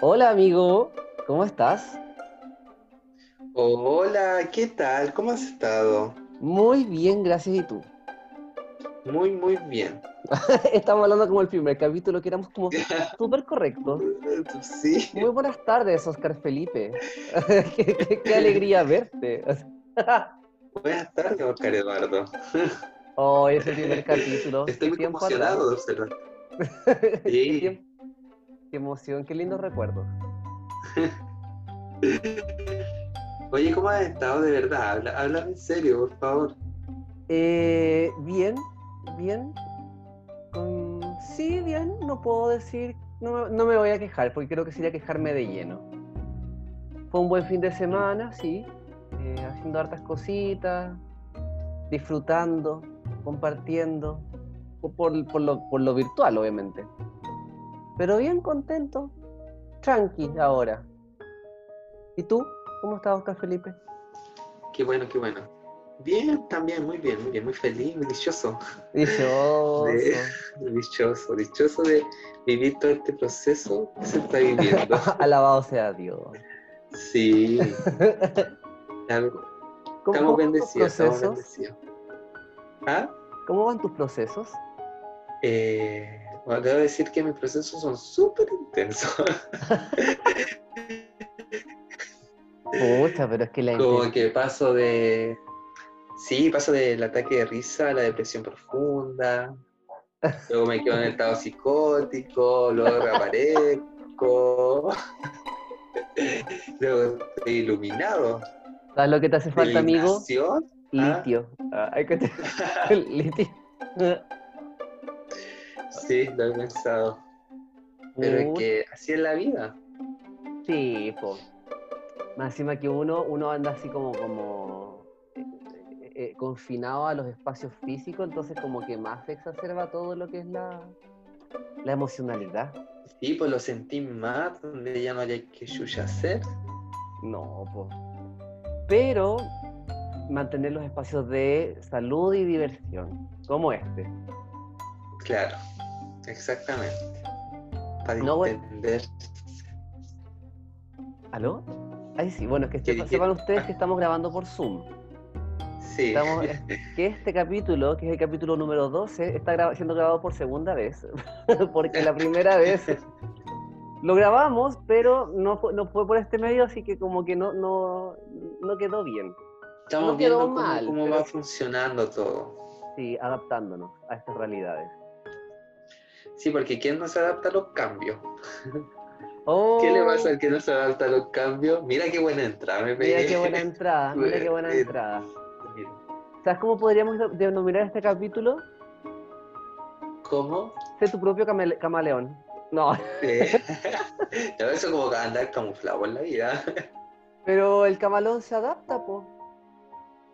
Hola amigo, ¿cómo estás? Hola, ¿qué tal? ¿Cómo has estado? Muy bien, gracias. ¿Y tú? Muy, muy bien. Estamos hablando como el primer capítulo, que éramos como súper correctos. Sí. Muy buenas tardes, Oscar Felipe. qué, qué- qué alegría verte. Buenas tardes, Oscar Eduardo. Oh, ese primer capítulo. Estoy muy emocionado de qué, Sí. Qué emoción, qué lindos recuerdos. Oye, ¿cómo has estado de verdad? Habla, háblame en serio, por favor. Eh, bien, bien. Con- Sí, bien, no puedo decir, no, me- no me voy a quejar, porque creo que sería quejarme de lleno. Fue un buen fin de semana, sí, eh, haciendo hartas cositas, disfrutando, compartiendo, po- por, por lo, por lo virtual, obviamente. Pero bien contento, tranqui ahora. ¿Y tú? ¿Cómo estás, Oscar Felipe? Qué bueno, qué bueno. Bien, también, muy bien, muy bien, muy feliz, muy dichoso. Dichoso. De- Dichoso, dichoso de vivir todo este proceso que se está viviendo. Alabado sea Dios. Sí, algo- ¿Cómo, estamos bendecidos, estamos bendecidos. ¿Ah? ¿Cómo van tus procesos? Eh, bueno, debo decir que mis procesos son súper intensos. Pucha, pero es que la Como que paso de. Sí, paso del ataque de risa a la depresión profunda. Luego me quedo en el estado psicótico, luego reaparezco. Luego estoy iluminado. ¿Sabes lo que te hace falta, amigo? Ah. Litio. Ah, hay que te- Litio. Sí, lo he pensado. Pero es que así es la vida. Sí. Más encima que uno, uno anda así como, como eh, eh, confinado a los espacios físicos, entonces como que más se exacerba todo lo que es la, la emocionalidad. Sí, pues lo sentí más, donde ya no hay que hacer. No, po. Pero mantener los espacios de salud y diversión, como este. Claro, exactamente. Para No, bueno. entender. ¿Aló? Ay, sí, bueno, es que ¿Qué sepa- dijiste? sepan ustedes que estamos grabando por Zoom. Sí. Estamos, que este capítulo, que es el capítulo número 12, está gra- siendo grabado por segunda vez. Porque la primera vez lo grabamos, pero no fue, no fue por este medio, así que como que no, no, no quedó bien. Estamos no quedó viendo cómo, mal, cómo pero- va funcionando todo. Sí, adaptándonos a estas realidades. Sí, porque ¿quién no se adapta a los cambios? Oh, ¿Qué le pasa al que no se adapta a los cambios? Mira qué buena entrada, me. Mira qué buena entrada, mira qué buena entrada. Mira, ¿Sabes cómo podríamos de- denominar este capítulo? ¿Cómo? Sé tu propio camale- camaleón. No, no, eso como andar camuflado en la vida. pero el camaleón se adapta, po.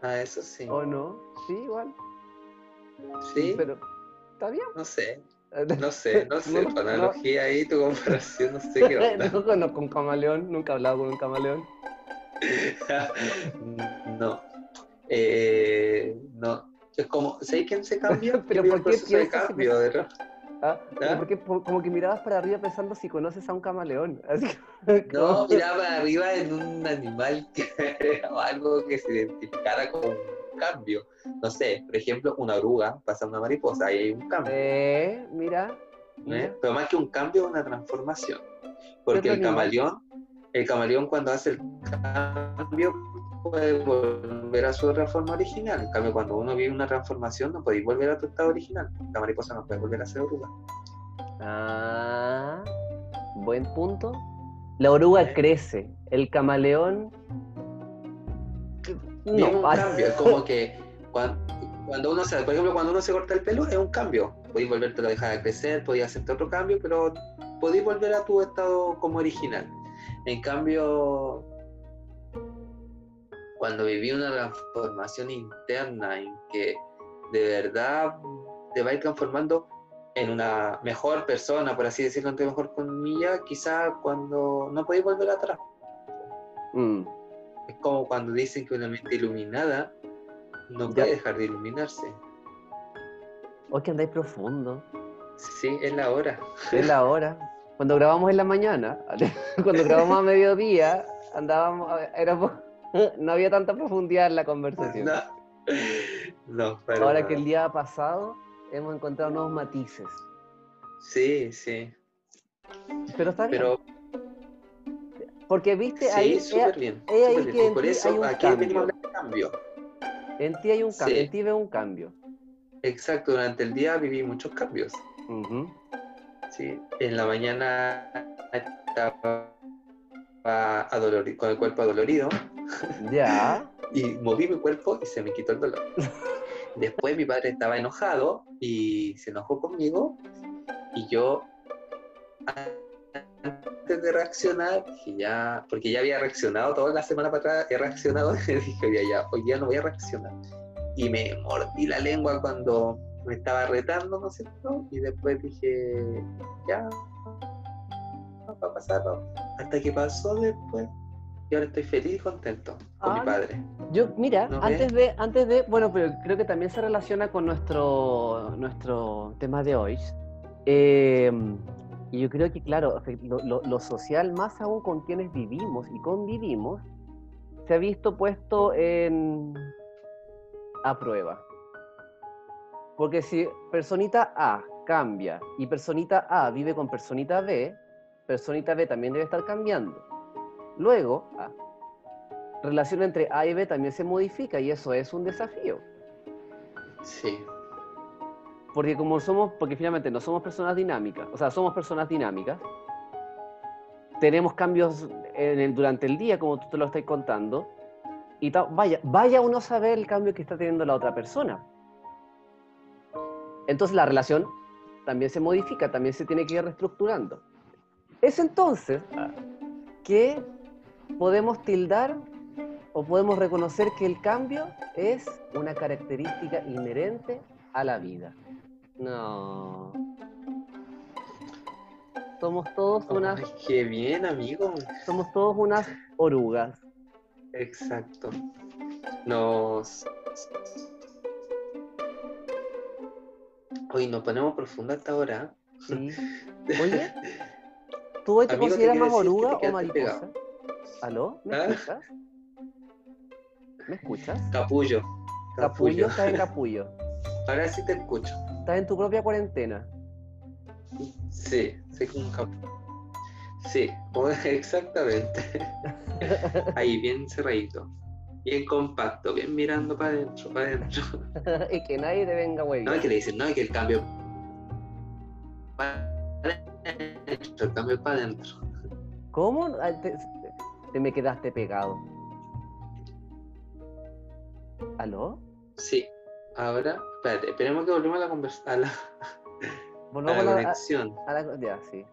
Ah, eso sí. ¿O no? Sí, igual. Sí, Pero está bien. no sé. No sé, no sé, No, tu no. analogía ahí, tu comparación, no sé qué onda. no conozco un camaleón, nunca he hablado con un camaleón. no. Eh, no. Es como, ¿sabes quién se cambia? Pero ¿Qué ¿por qué piensas que cambio de ¿Ah? Pero ¿Ah? porque po- como que mirabas para arriba pensando si conoces a un camaleón. Que- No, miraba para arriba en un animal que, o algo que se identificara con cambio. No sé, por ejemplo, una oruga pasa a una mariposa, ahí hay un cambio. Eh, mira. ¿eh? mira. Pero más que un cambio, una transformación. Porque el camaleón, el camaleón cuando hace el cambio puede volver a su otra forma original. En cambio, cuando uno vive una transformación, no podéis volver a tu estado original. La mariposa no puede volver a ser oruga. Ah, buen punto. La oruga Eh. crece, el camaleón. No, un cambio, es como que cuando, cuando uno se, por ejemplo, cuando uno se corta el pelo, es un cambio. Podéis volverte a dejar crecer, podéis hacerte otro cambio, pero podéis volver a tu estado como original. En cambio, cuando viví una transformación interna en que de verdad te vais transformando en una mejor persona, por así decirlo, entre mejor comillas, quizá cuando no podéis volver atrás. mm, Es como cuando dicen que una mente iluminada no Ya. puede dejar de iluminarse. oh, que andáis profundo. Sí, es la hora. Es la hora. cuando grabamos en la mañana, cuando grabamos a mediodía, andábamos, éramos, no había tanta profundidad en la conversación. No, no pero Ahora que el día pasado hemos encontrado nuevos matices. Sí, sí. Pero está bien. Pero Porque viste, sí, ahí, súper bien. es ahí súper que bien. en Por ti hay eso un aquí cambio. de cambio. en ti hay un cambio, Sí. en ti veo un cambio. Exacto, durante el día viví muchos cambios. Ujú. Sí, en la mañana estaba adolorido, con el cuerpo adolorido Ya. y moví mi cuerpo y se me quitó el dolor. Después mi padre estaba enojado y se enojó conmigo y yo antes de reaccionar dije ya, porque ya había reaccionado toda la semana para atrás, he reaccionado y dije ya, ya, hoy día no voy a reaccionar. Y me mordí la lengua cuando me estaba retando, ¿no es cierto? Y después dije, ya, no va a pasar, no. Hasta que pasó después. Y ahora estoy feliz y contento con Ah, mi padre. Yo, mira, ¿No antes de, antes de, bueno, pero creo que también se relaciona con nuestro, nuestro tema de hoy. Eh, y yo creo que, claro, lo, social, más aún con quienes vivimos y convivimos, se ha visto puesto a prueba. Porque si personita A cambia y personita A vive con personita B, personita B también debe estar cambiando. Luego, ah, relación entre A y B también se modifica y eso es un desafío. Sí, Porque como somos, porque finalmente no somos personas dinámicas, o sea, somos personas dinámicas, tenemos cambios durante el día, como tú te lo estás contando, y vaya, vaya uno a saber el cambio que está teniendo la otra persona. Entonces la relación también se modifica, también se tiene que ir reestructurando. Es entonces que podemos tildar o podemos reconocer que el cambio es una característica inherente a la vida. No. Somos todos unas, Ay, qué bien, amigo. somos todos unas orugas. Exacto. Nos. Hoy nos ponemos profundo hasta ahora. ¿sí? Oye, ¿tú hoy te Amigo, consideras más oruga o mariposa? pegado. ¿Aló? ¿Me ¿Ah? escuchas? ¿Me escuchas? Capullo. Capullo, estás en capullo. Ahora sí te escucho. Estás en tu propia cuarentena. Sí, soy como un. Sí, exactamente. Ahí, bien cerradito. Bien compacto, bien mirando para adentro, para adentro. y que nadie te venga, güey. No, es que le dicen, no, es que el cambio. Para adentro, el cambio para adentro. ¿Cómo? Ah, Te, te me quedaste pegado. ¿Aló? Sí. Ahora, espérate, esperemos que volvamos a la conversación. A la, a la la, conexión. a la- Ya, sí.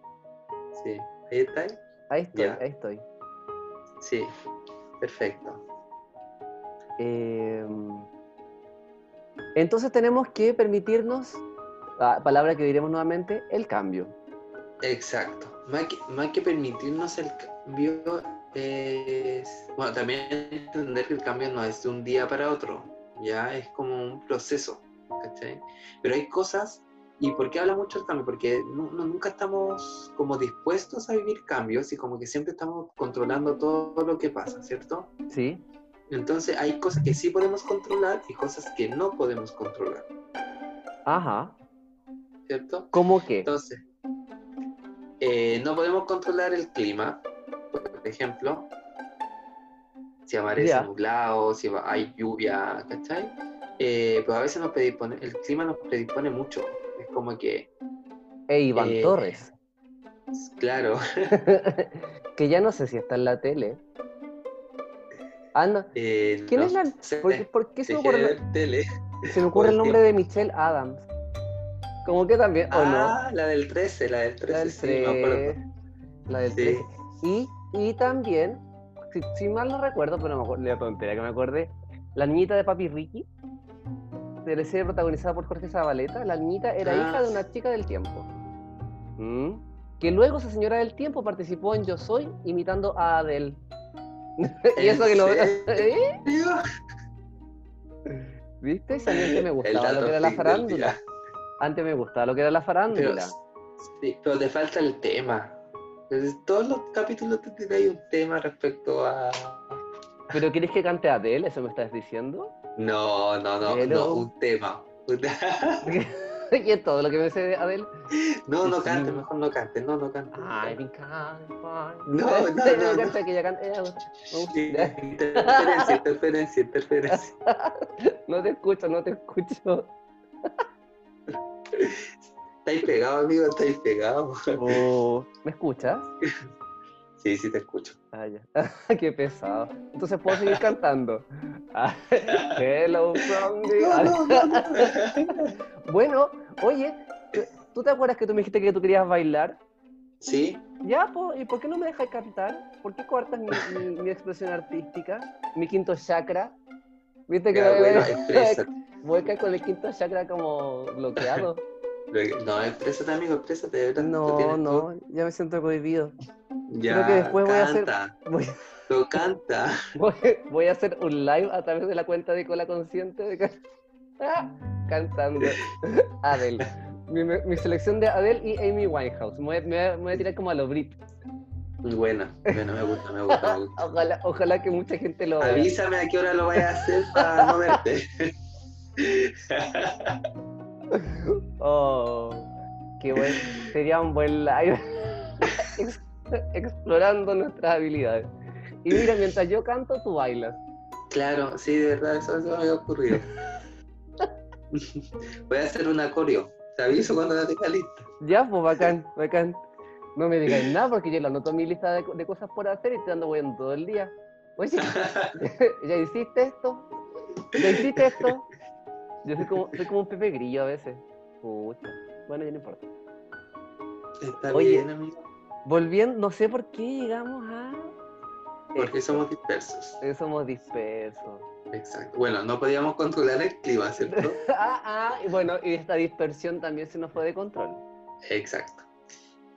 Sí. Ahí está. Ahí estoy, Ya. ahí estoy. Sí. Perfecto. Eh, entonces tenemos que permitirnos, ah, palabra que diremos nuevamente, el cambio. Exacto. Más que, más que permitirnos el cambio es. Bueno, también entender que el cambio no es de un día para otro. Ya es como un proceso. ¿Cachai? Pero hay cosas. ¿Y por qué habla mucho el cambio? Porque nu- nu- nunca estamos como dispuestos a vivir cambios y como que siempre estamos controlando todo lo que pasa, ¿cierto? ¿Sí? Entonces hay cosas que sí podemos controlar y cosas que no podemos controlar, Ajá. ¿cierto? ¿Cómo qué? Entonces, eh, no podemos controlar el clima, por ejemplo, si amanece Ya. nublado, si hay lluvia, ¿cachai? Eh, pues a veces nos predispone, el clima nos predispone mucho. Es como que, E Iván eh, Torres, claro, que ya no sé si está en la tele. Anda. eh, ¿Quién no es la.? sé, ¿Por, qué- por qué se me dejé de ocurre, ver tele. se me ocurre el el nombre de Michelle Adams? Como que también, ¿o no? Ah, la del 13, la del 13, La del sí, me acuerdo. 3. La del Sí. 13. Y, y también, si, si mal no recuerdo, pero me acuerdo, la tontería que me acordé, la niñita de Papi Ricky, de la serie protagonizada por Jorge Zabaleta, la niñita era Ah, hija de una chica del tiempo. ¿Mm? Que luego esa señora del tiempo participó en Yo Soy imitando a Adele. y ¿En eso que lo? ¿Eh? ¿Viste? Si antes me gustaba lo que era la farándula. Antes me gustaba lo que era la farándula. Sí, pero te falta el tema. Entonces, todos los capítulos te tiráis un tema respecto a. ¿Pero quieres que cante Adele? ¿Eso me estás diciendo? No, no, no, Hello. no, un tema. y es todo lo que me de Adele. No, no cante, mejor no cante, no, no cante. Ay, me. No, no, no, no. que canta. ella- Sí, Interferencia, interferencia, interferencia. No te escucho, no te escucho. Estáis pegado, amigo, estáis pegado. Oh, ¿Me escuchas? Sí, sí, te escucho. Ah, ya. Qué pesado. Entonces puedo seguir cantando. Ah, Hello from the... No, no, no, no. Bueno, oye, ¿tú- ¿tú te acuerdas que tú me dijiste que tú querías bailar? Sí, Ya, po, ¿y por qué no me dejas cantar? ¿Por qué cortas mi, mi- mi expresión artística? Mi quinto chakra. ¿Viste que ya, voy, bueno, voy- voy a caer con el quinto chakra como bloqueado? No, exprésate, amigo, exprésate. No, no, ya me siento cohibido. Ya, Creo que después voy a hacer- canta, Voy, lo canta. voy, voy a hacer un live a través de la cuenta de Cola Consciente de Ah, cantando Adele. Mi, mi selección de Adele y Amy Winehouse. Me voy, me me voy a tirar como a los Brit. Buena, bueno, me gusta, me gusta, me gusta. Ojalá, ojalá que mucha gente lo vea. Avísame a qué hora lo vayas a hacer para no verte. Oh, qué buen, sería un buen live Ex- explorando nuestras habilidades. Y mira, mientras yo canto, tú bailas. Claro, sí, de verdad, eso, eso me había ocurrido. Voy a hacer una coreo. Te aviso cuando la tenga lista. Ya, pues bacán, bacán. No me digáis nada porque yo lo anoto en mi lista de, de cosas por hacer y te ando voy todo el día. Oye, ¿ya hiciste esto? ¿Ya hiciste esto? Yo soy como, soy como un Pepe Grillo a veces. Pucha. Bueno, ya no importa. Está Oye. bien, amigo. Volviendo, no sé por qué llegamos a... Porque esto. somos dispersos. Eh, Somos dispersos. Exacto. Bueno, no podíamos controlar el clima, ¿cierto? Ah, ah, y bueno, y esta dispersión también se nos fue de control. Exacto.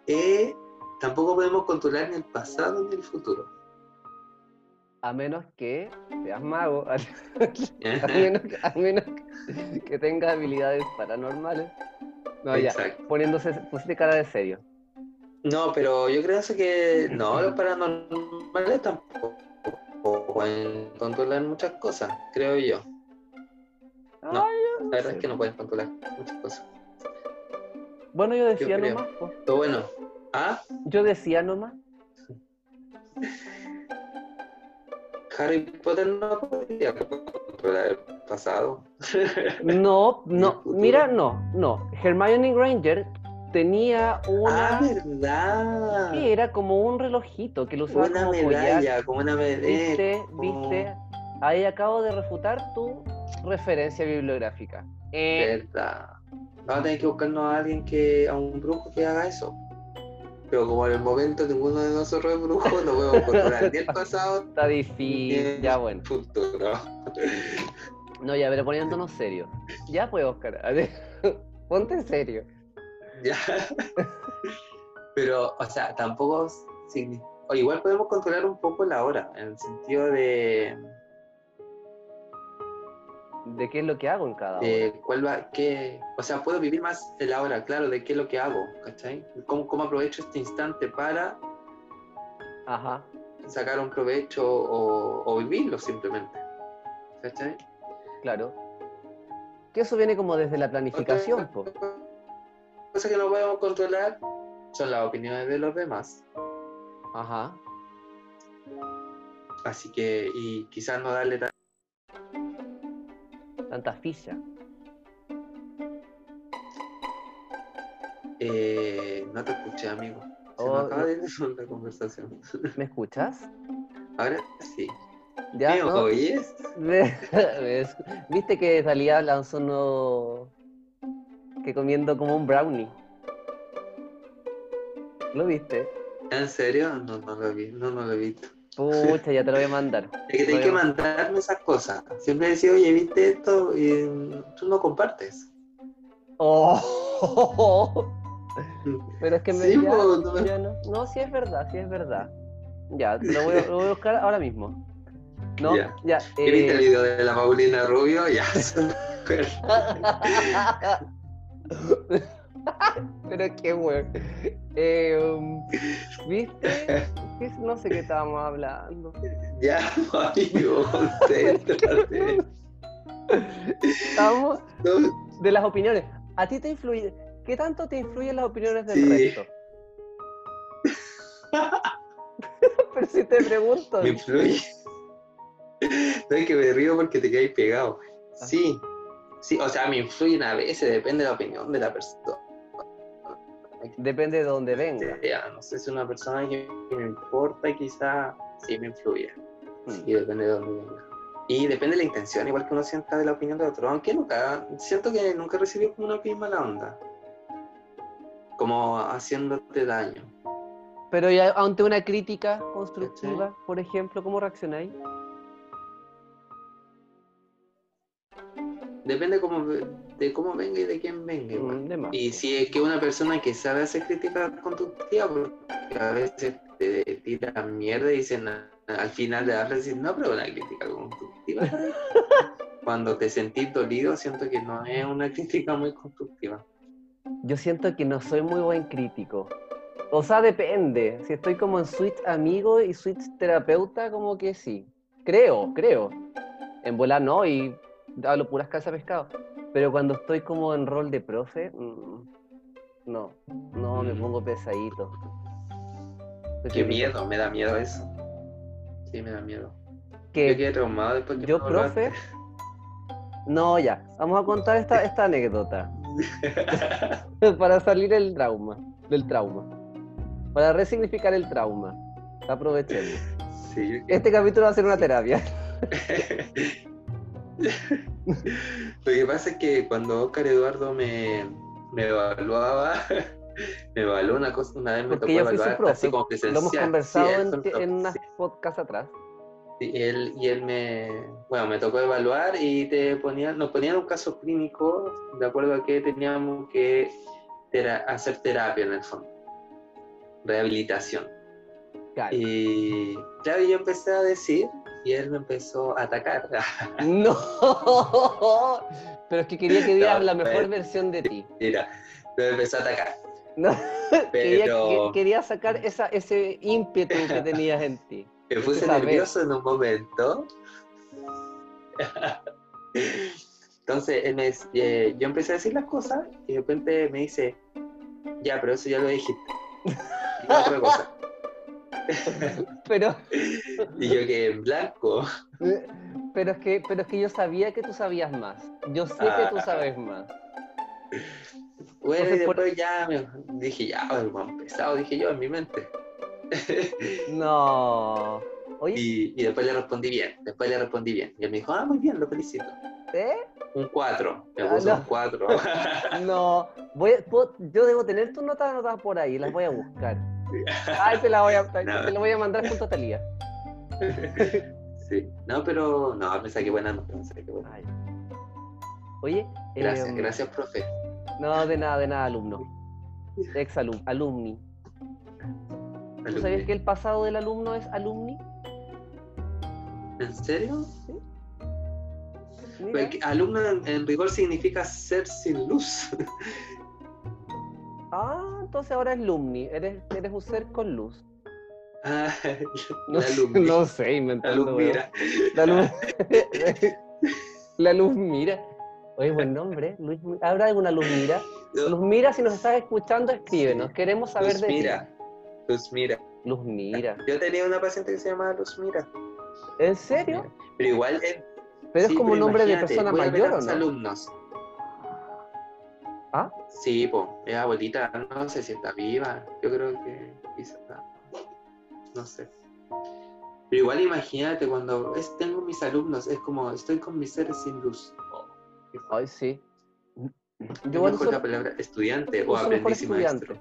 Eh, tampoco podemos controlar ni el pasado ni el futuro. A menos que seas mago, a menos, que- a menos que- que tengas habilidades paranormales. No, ya, poniéndose, pusiste cara de serio. No, pero yo creo que no, los paranormales tampoco pueden controlar muchas cosas, creo yo. No, Ay, yo no La verdad sé. es que no pueden controlar muchas cosas. Bueno, yo decía nomás. po. Pero bueno, ¿ah? Yo decía nomás. Harry Potter no podía controlar el pasado. No, ¿Y el no, mira, no, no. Hermione Granger tenía una... Ah, verdad. Sí, era como un relojito que lo usaba Una como collar. medalla, como una medalla. ¿Viste? ¿Viste? Ahí acabo de refutar tu referencia bibliográfica. Eh, Verdad. Vamos a tener que buscarnos a alguien que, a un brujo que haga eso. Pero como en el momento ninguno de nosotros es brujo, no podemos controlar ni el pasado está difícil. Ya bueno. futuro. No, ya, pero poniéndonos serios. Ya pues, Oscar. a ver, Ponte en serio. Ya. Pero, o sea, tampoco. o igual podemos controlar un poco la hora, en el sentido de, ¿De qué es lo que hago en cada hora? de cuál va, qué. O sea, puedo vivir más de la hora, claro, de qué es lo que hago, ¿cachai? ¿Cómo, cómo aprovecho este instante para Ajá. sacar un provecho o, o vivirlo simplemente. ¿Cachai? Claro. Que eso viene como desde la planificación. Otra cosa que no podemos controlar son las opiniones de los demás. Ajá. Así que, y quizás no darle tan... Tanta ficha. Eh, no te escuché, amigo. Se Oh, me acaba no. de ir la conversación. ¿Me escuchas? Ahora sí. ¿Ya? ¿Me ¿no? oyes? ¿Viste que Talía lanzó un nuevo... que comiendo como un brownie? ¿Lo viste? ¿En serio? No, no lo vi, no, no lo he visto. Pucha, ya te lo voy a mandar. Es que tienes que mandarme esas cosas. Siempre decía, oye, ¿viste esto? Y tú no compartes. Oh. Pero es que me Sí, ya- po, no ya no. No, sí es verdad, sí es verdad. Ya, lo voy, a- lo voy a buscar ahora mismo. No, Ya. ya. ¿Y viste el eh, video de la Paulina Rubio? Ya. Pero qué bueno. Eh, um, ¿Viste? ¿Qué- No sé qué estábamos hablando. Ya, amigo, concéntrate. Estábamos No, de las opiniones. ¿A ti te influye? ¿Qué tanto te influyen las opiniones del Sí. resto? Pero si te pregunto. me influye. No es que me río porque te quedáis pegado. Sí, sí, o sea, me influyen a veces, depende de la opinión de la persona. Depende de dónde venga. Ya, no sé si es una persona que me importa y quizá sí me influye. Mm. Y depende de dónde venga. Y depende de la intención, igual que uno sienta de la opinión de otro. Aunque nunca, siento que nunca recibí como una opinión mala onda. Como haciéndote daño. Pero ya ante una crítica constructiva, por ejemplo, ¿cómo reaccionáis? Depende como, de cómo venga y de quién venga. igual. Mm. Y si es que una persona que sabe hacer crítica constructiva, porque a veces te tiran mierda y dicen al final de darle decir, no, pero una crítica constructiva. Cuando te sentís dolido, siento que no es una crítica muy constructiva. Yo siento que no soy muy buen crítico. O sea, depende. Si estoy como en switch amigo y switch terapeuta, como que sí. Creo, creo. En volar no y hablo puras casas de pescado. Pero cuando estoy como en rol de profe, mm, no, no, me Mm. pongo pesadito. Qué miedo, me da miedo eso. Sí, me da miedo. Yo Que quedé traumado después que yo, profe. No, ya. Vamos a contar esta, esta anécdota. para salir el trauma, del trauma. Para resignificar el trauma. Aprovechemos. sí, yo Este capítulo va a ser una terapia. Lo que pasa es que cuando Oscar Eduardo me, me evaluaba, me evaluó una cosa, una vez me Porque tocó evaluar profe. así como Lo presencial. hemos conversado Sí, en, en unas podcasts atrás. Sí, y él, y él me, bueno, me tocó evaluar y te ponían, nos ponían un caso clínico de acuerdo a que teníamos que tera- hacer terapia en el fondo, rehabilitación. Claro. Y claro, yo empecé a decir y él me empezó a atacar. No. Pero es que quería que dieras No, la mejor versión de ti. Mira, me empezó a atacar. No. Quería, Pero- que- quería sacar esa, ese ímpetu que tenías en ti. Me puse nervioso en un momento. Entonces, él me eh, yo empecé a decir las cosas y de repente me dice, ya, pero eso ya lo dijiste. Y otra cosa. Pero, Y yo quedé en blanco. pero, es que, pero es que yo sabía que tú sabías más. Yo sé que tú Ah. sabes más. Bueno, y Entonces, por- después ya me dije, ya, buen pesado, dije yo en mi mente. No. Oye, Y, y después le respondí bien, después le respondí bien. Y él me dijo, ah, muy bien, lo felicito. ¿eh? Un 4, me Ah, puso no. un 4. No. Voy, puedo- yo debo tener tus notas anotadas por ahí, las voy a buscar. Ay, te la voy a, te la voy a mandar junto a Talía. sí, no, pero no, me saqué buena nota, me saqué buena. Ay. Oye, Gracias, em, gracias, profe. No, de nada, de nada, alumno. Ex alum, alumni. ¿Tú sabías que el pasado del alumno es alumni? ¿En serio? Mira. Pues alumno en, en rigor significa ser sin luz. Ah, entonces ahora es lumni. Eres, eres un ser con luz. Ah, No, la sé- luz. no sé, La inventando. luz weón. mira. La luz. la luz mira. Oye, buen nombre. ¿eh? Luz, ¿Habrá alguna luz mira? Luz mira, si nos estás escuchando, escríbenos. Queremos saber Luz de ti. mira. Luz mira. Luz mira. Yo tenía una paciente que se llamaba Luz Mira. ¿En serio? Pero igual es, Pero sí, es como pero nombre de persona mayor, ¿o no? alumnos. ¿Ah? Sí, po, es abuelita, no sé si está viva, yo creo que quizá, no sé. Pero igual imagínate, cuando es, tengo mis alumnos, es como, estoy con mis seres sin luz. Ay, sí. Yo mejor uso- la palabra estudiante o aprendiz y maestro.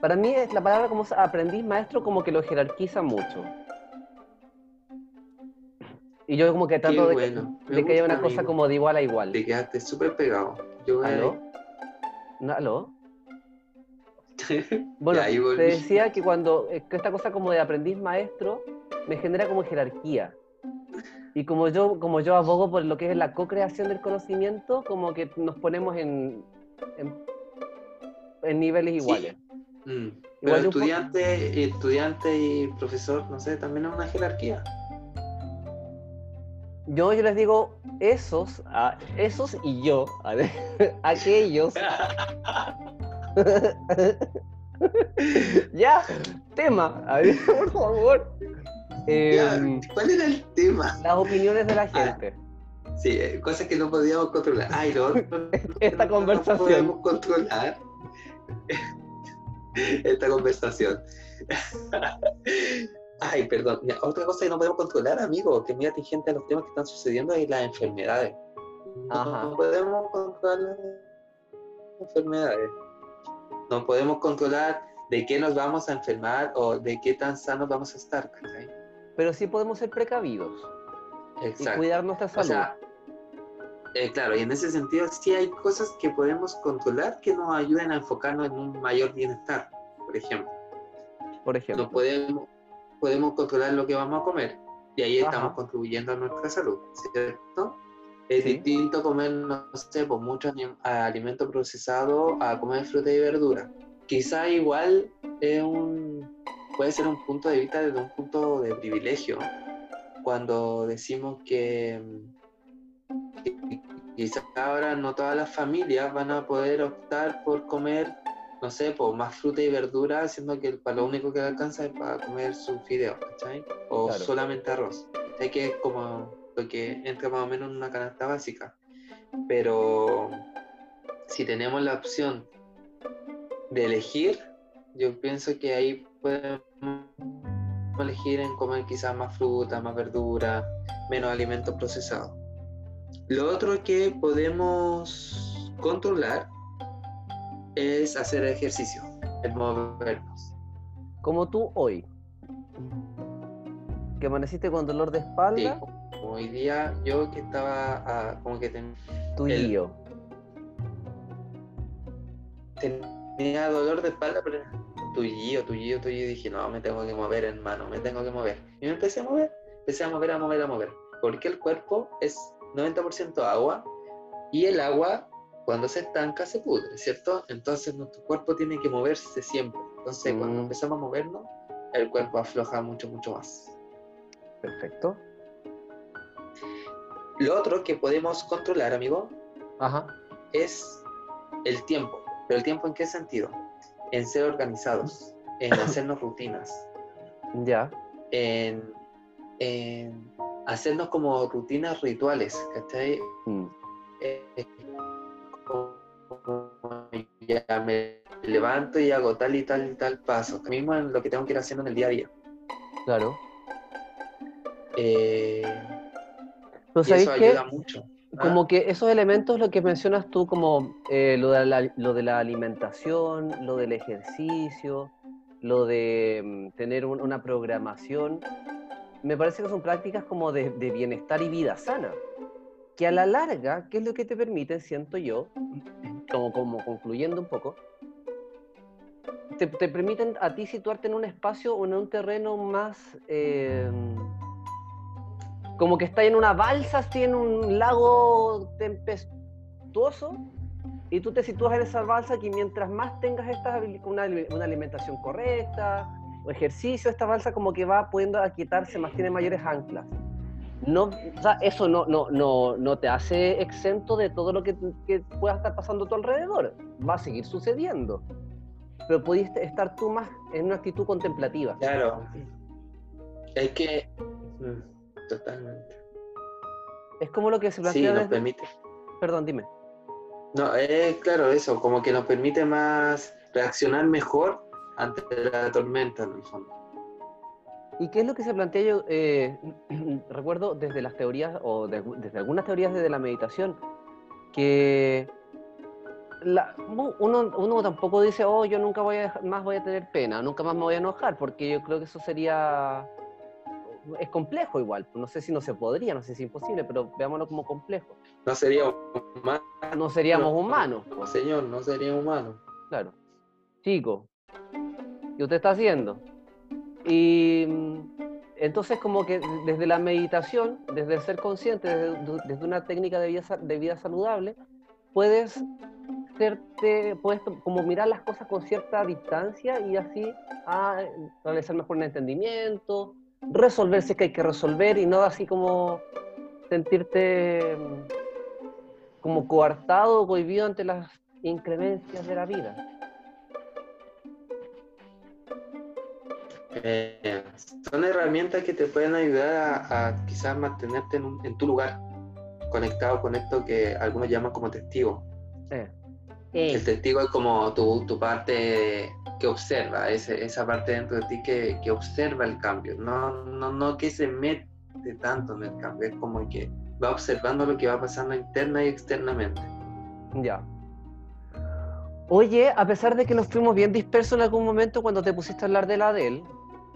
Para mí es la palabra como aprendiz maestro como que lo jerarquiza mucho. Y yo como que Qué trato de, que- bueno, de que haya una cosa como de igual a igual. Te quedaste súper pegado. Yo ¿Aló? ¿No, ¿Aló? Bueno, te decía que cuando eh, que esta cosa como de aprendiz maestro me genera como jerarquía. Y como yo, como yo abogo por lo que es la co-creación del conocimiento, como que nos ponemos en, en, en niveles iguales. Mm. Pero estudiante, estudiante y profesor, no sé, también es una jerarquía. Yo, yo les digo esos, a, esos y yo, a aquellos. ya, tema, a ver, por favor. Em, ¿Cuál era el tema? Las opiniones de la gente. sí, eh, cosas que no podíamos controlar. Ay, no, Esta conversación. No podemos controlar esta conversación. Ay, perdón. otra cosa que no podemos controlar, amigo, que muy atingente a los temas que están sucediendo es las enfermedades. No podemos controlar las enfermedades. No podemos controlar de qué nos vamos a enfermar o de qué tan sanos vamos a estar. Pero sí podemos ser precavidos. Exacto. Y cuidar nuestra salud. Eh, claro, y en ese sentido sí hay cosas que podemos controlar que nos ayuden a enfocarnos en un mayor bienestar, por ejemplo. Por ejemplo. No podemos, podemos controlar lo que vamos a comer y ahí estamos contribuyendo a nuestra salud, ¿cierto? Es distinto comer, no sé, pues mucho alimento procesado a comer fruta y verdura. Quizá igual es un, puede ser un punto de vista desde un punto de privilegio, cuando decimos que, que quizá ahora no todas las familias van a poder optar por comer no sé, pues más fruta y verdura, siendo que para lo único que alcanza es para comer su fideo, ¿cachai? O solamente arroz. Hay que es como lo que entra más o menos en una canasta básica. Pero si tenemos la opción de elegir, yo pienso que ahí podemos elegir en comer quizás más fruta, más verdura, menos alimentos procesados. Lo otro que podemos controlar es hacer ejercicio, es movernos. Como tú hoy, que amaneciste con dolor de espalda. Sí, hoy día yo que estaba ah, como que tenía... Tuyo. Tenía dolor de espalda, pero tuyo, tuyo, tuyo, dije, no, me tengo que mover, hermano, me tengo que mover. Y me empecé a mover, empecé a mover, a mover, a mover. Porque el cuerpo es 90% agua y el agua cuando se estanca se pudre, ¿cierto? Entonces nuestro cuerpo tiene que moverse siempre. Entonces cuando mm. empezamos a movernos, el cuerpo afloja mucho, mucho más. Perfecto. Lo otro que podemos controlar, amigo, es el tiempo. ¿Pero el tiempo en qué sentido? En ser organizados, en hacernos rutinas. Ya. En, en, hacernos como rutinas rituales, ¿cachai? Mm. Eh, ya me levanto y hago tal y tal y tal paso. Lo mismo en lo que tengo que ir haciendo en el día a día. Claro. Eh, eso ayuda mucho. ¿ah? Como que esos elementos, lo que mencionas tú, como eh, lo, de la, lo de la alimentación, lo del ejercicio, lo de mm, tener una programación, me parece que son prácticas como de, de bienestar y vida sana que a la larga, ¿qué es lo que te permite, siento yo, como, como concluyendo un poco, te, permiten a ti situarte en un espacio o en un terreno más... Eh, como que está en una balsa, así en un lago tempestuoso, y tú te sitúas en esa balsa que mientras más tengas esta, una, una alimentación correcta o ejercicio, esta balsa como que va pudiendo aquietarse más, tiene mayores anclas no, o sea, eso no, no, no, no te hace exento de todo lo que, que, pueda estar pasando a tu alrededor. Va a seguir sucediendo. Pero pudiste estar tú más en una actitud contemplativa. Claro. Es que. Mm, totalmente. Es como lo que se plantea. Sí, nos permite. Perdón, dime. No, es claro, eso, como que nos permite más reaccionar mejor ante la tormenta, en el fondo. ¿Y qué es lo que se plantea yo? Eh, recuerdo desde las teorías, o desde algunas teorías de la meditación, que uno, uno, tampoco dice, oh, yo nunca voy a, más voy a tener pena, nunca más me voy a enojar, porque yo creo que eso sería, es complejo igual, no sé si no se podría, no sé si es imposible, pero veámoslo como complejo. No sería humano. No seríamos humanos. No, señor, no sería humano. Claro. Chico, ¿qué usted está haciendo? Y mm, entonces como que desde la meditación, desde el ser consciente, desde, una técnica de vida, de vida saludable, puedes hacerte, puedes como mirar las cosas con cierta distancia y así a realizar mejor un entendimiento, resolverse que hay que resolver y no así como sentirte mm, como coartado o cohibido ante las inclemencias de la vida. Eh, son herramientas que te pueden ayudar a, quizás mantenerte en, tu lugar, conectado con esto que algunos llaman como testigo. Eh. El testigo es como tu, tu parte que observa, esa parte dentro de ti que, que, observa el cambio, no, no, no que se mete tanto en el cambio, es como que va observando lo que va pasando interna y externamente. Ya. Oye, a pesar de que nos fuimos bien dispersos en algún momento cuando te pusiste a hablar de la Adele.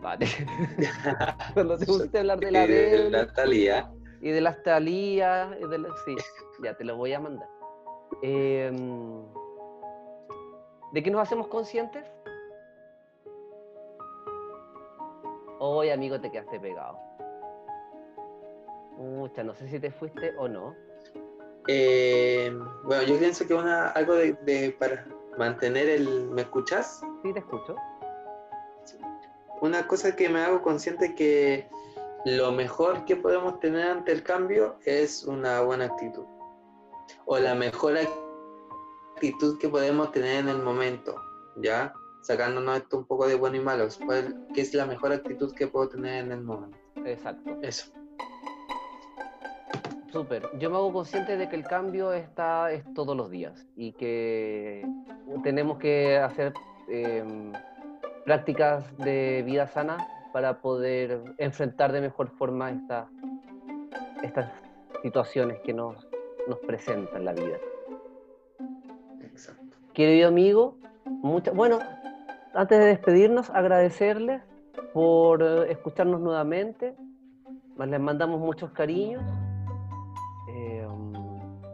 cuando te pusiste a hablar de la de la Talía. Y de las Talías, sí, ya te lo voy a mandar. Eh, ¿De qué nos hacemos conscientes? Hoy, amigo, te quedaste pegado. Mucha, no sé si te fuiste o no. Eh, bueno, yo pienso que una, algo de, para mantener el... ¿Me escuchas? Sí, te escucho. Una cosa que me hago consciente que lo mejor que podemos tener ante el cambio es una buena actitud. O la mejor actitud que podemos tener en el momento, ¿ya? Sacándonos esto un poco de bueno y malo, ¿qué es la mejor actitud que puedo tener en el momento? Exacto. Eso. Súper. Yo me hago consciente de que el cambio está es todos los días y que tenemos que hacer em, prácticas de vida sana para poder enfrentar de mejor forma esta, estas situaciones que nos, nos presentan la vida. Querido amigo, bueno, antes de despedirnos, agradecerles por escucharnos nuevamente. Les mandamos muchos cariños. Eh,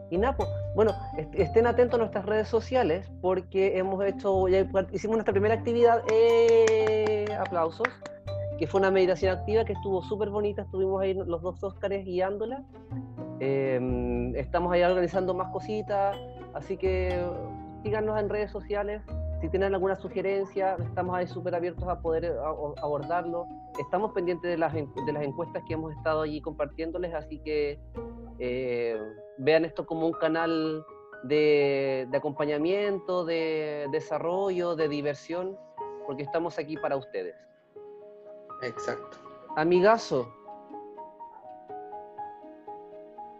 y Napo, bueno, estén atentos a nuestras redes sociales porque hemos hecho, ya hicimos nuestra primera actividad, eh, aplausos, que fue una meditación activa que estuvo súper bonita, estuvimos ahí los dos Óscares guiándola. estamos ahí organizando más cositas, así que síganos en redes sociales. Si tienen alguna sugerencia, estamos ahí súper abiertos a poder abordarlo. Estamos pendientes de las, de las encuestas que hemos estado allí compartiéndoles, así que eh, vean esto como un canal de, de acompañamiento, de desarrollo, de diversión, porque estamos aquí para ustedes. Exacto. Amigazo,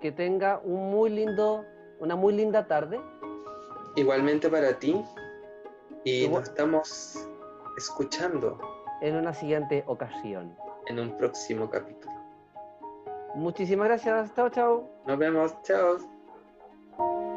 que tenga un muy lindo, una muy linda tarde. Igualmente para ti. Y nos estamos escuchando. En una siguiente ocasión. En un próximo capítulo. Muchísimas gracias. Chao, chao. Nos vemos. Chao.